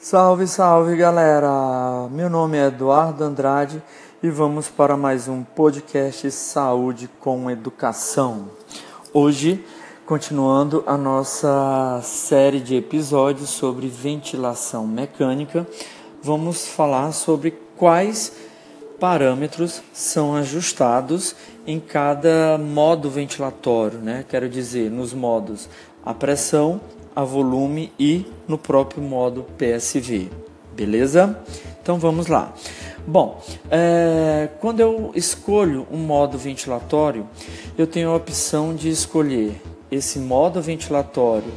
Salve, salve galera! Meu nome é Eduardo Andrade e vamos para mais um podcast Saúde com Educação. Hoje, continuando a nossa série de episódios sobre ventilação mecânica, vamos falar sobre quais parâmetros são ajustados em cada modo ventilatório, né? Quero dizer, nos modos a pressão, a volume e no próprio modo PSV. Beleza? Então vamos lá. Bom, é, quando eu escolho um modo ventilatório, eu tenho a opção de escolher esse modo ventilatório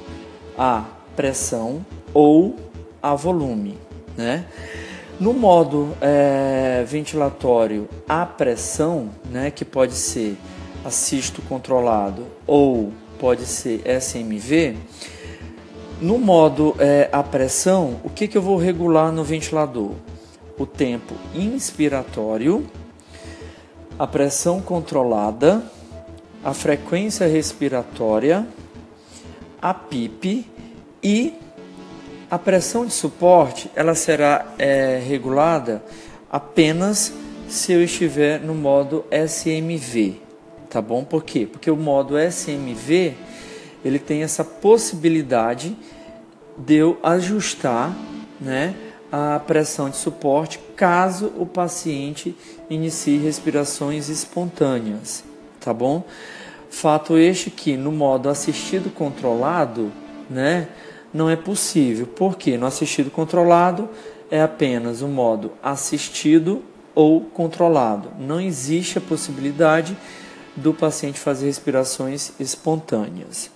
a pressão ou a volume, né? No modo é, ventilatório a pressão, né, que pode ser assisto controlado ou pode ser SMV, no modo é, a pressão, o que, que eu vou regular no ventilador? O tempo inspiratório, a pressão controlada, a frequência respiratória, a PIP e a pressão de suporte ela será é, regulada apenas se eu estiver no modo SMV, tá bom? Por quê? Porque o modo SMV ele tem essa possibilidade de eu ajustar né, a pressão de suporte caso o paciente inicie respirações espontâneas, tá bom? Fato este que no modo assistido controlado, né, não é possível. Porque no assistido controlado é apenas o modo assistido ou controlado. Não existe a possibilidade do paciente fazer respirações espontâneas.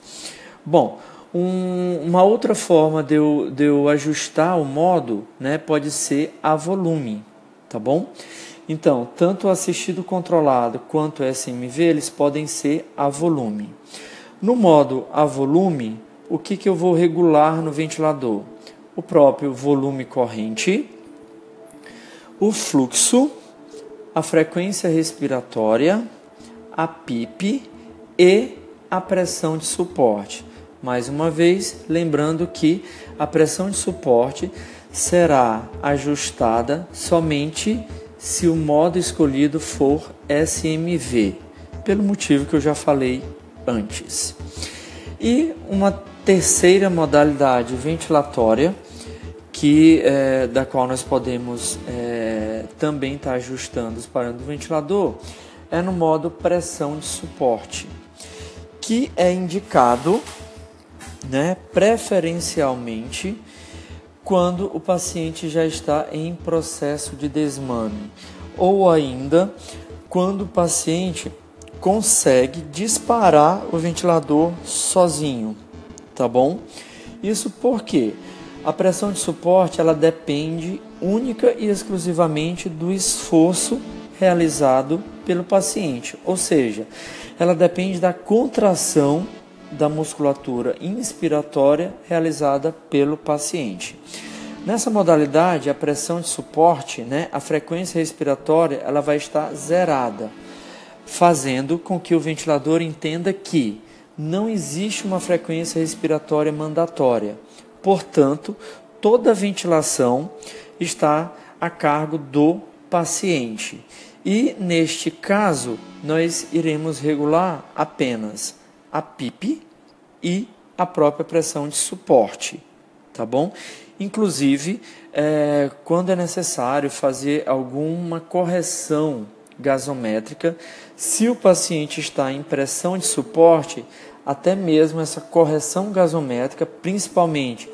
Bom, um, uma outra forma de eu, de eu ajustar o modo né, pode ser a volume, tá bom? Então, tanto o assistido controlado quanto o SMV, eles podem ser a volume. No modo a volume, o que, que eu vou regular no ventilador? O próprio volume corrente, o fluxo, a frequência respiratória, a PIP e a pressão de suporte. Mais uma vez, lembrando que a pressão de suporte será ajustada somente se o modo escolhido for SMV, pelo motivo que eu já falei antes. E uma terceira modalidade ventilatória, que é, da qual nós podemos é, também estar tá ajustando os parâmetros do ventilador, é no modo pressão de suporte, que é indicado né, preferencialmente quando o paciente já está em processo de desmame, ou ainda quando o paciente consegue disparar o ventilador sozinho, tá bom? Isso porque a pressão de suporte ela depende única e exclusivamente do esforço realizado pelo paciente, ou seja, ela depende da contração da musculatura inspiratória realizada pelo paciente. Nessa modalidade, a pressão de suporte, né, a frequência respiratória, ela vai estar zerada, fazendo com que o ventilador entenda que não existe uma frequência respiratória mandatória. Portanto, toda a ventilação está a cargo do paciente. E neste caso, nós iremos regular apenas a PIP e a própria pressão de suporte, tá bom? Inclusive, é, quando é necessário fazer alguma correção gasométrica, se o paciente está em pressão de suporte, até mesmo essa correção gasométrica, principalmente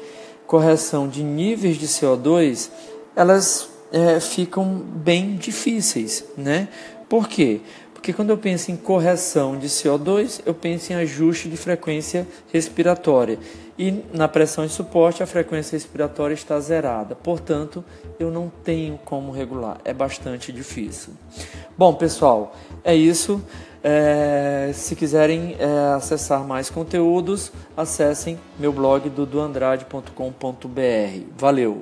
correção de níveis de CO2, elas é, ficam bem difíceis, né? Por quê? Porque quando eu penso em correção de CO2, eu penso em ajuste de frequência respiratória. E na pressão de suporte, a frequência respiratória está zerada. Portanto, eu não tenho como regular. É bastante difícil. Bom, pessoal, é isso. É, se quiserem é, acessar mais conteúdos, acessem meu blog duduandrade.com.br. Valeu!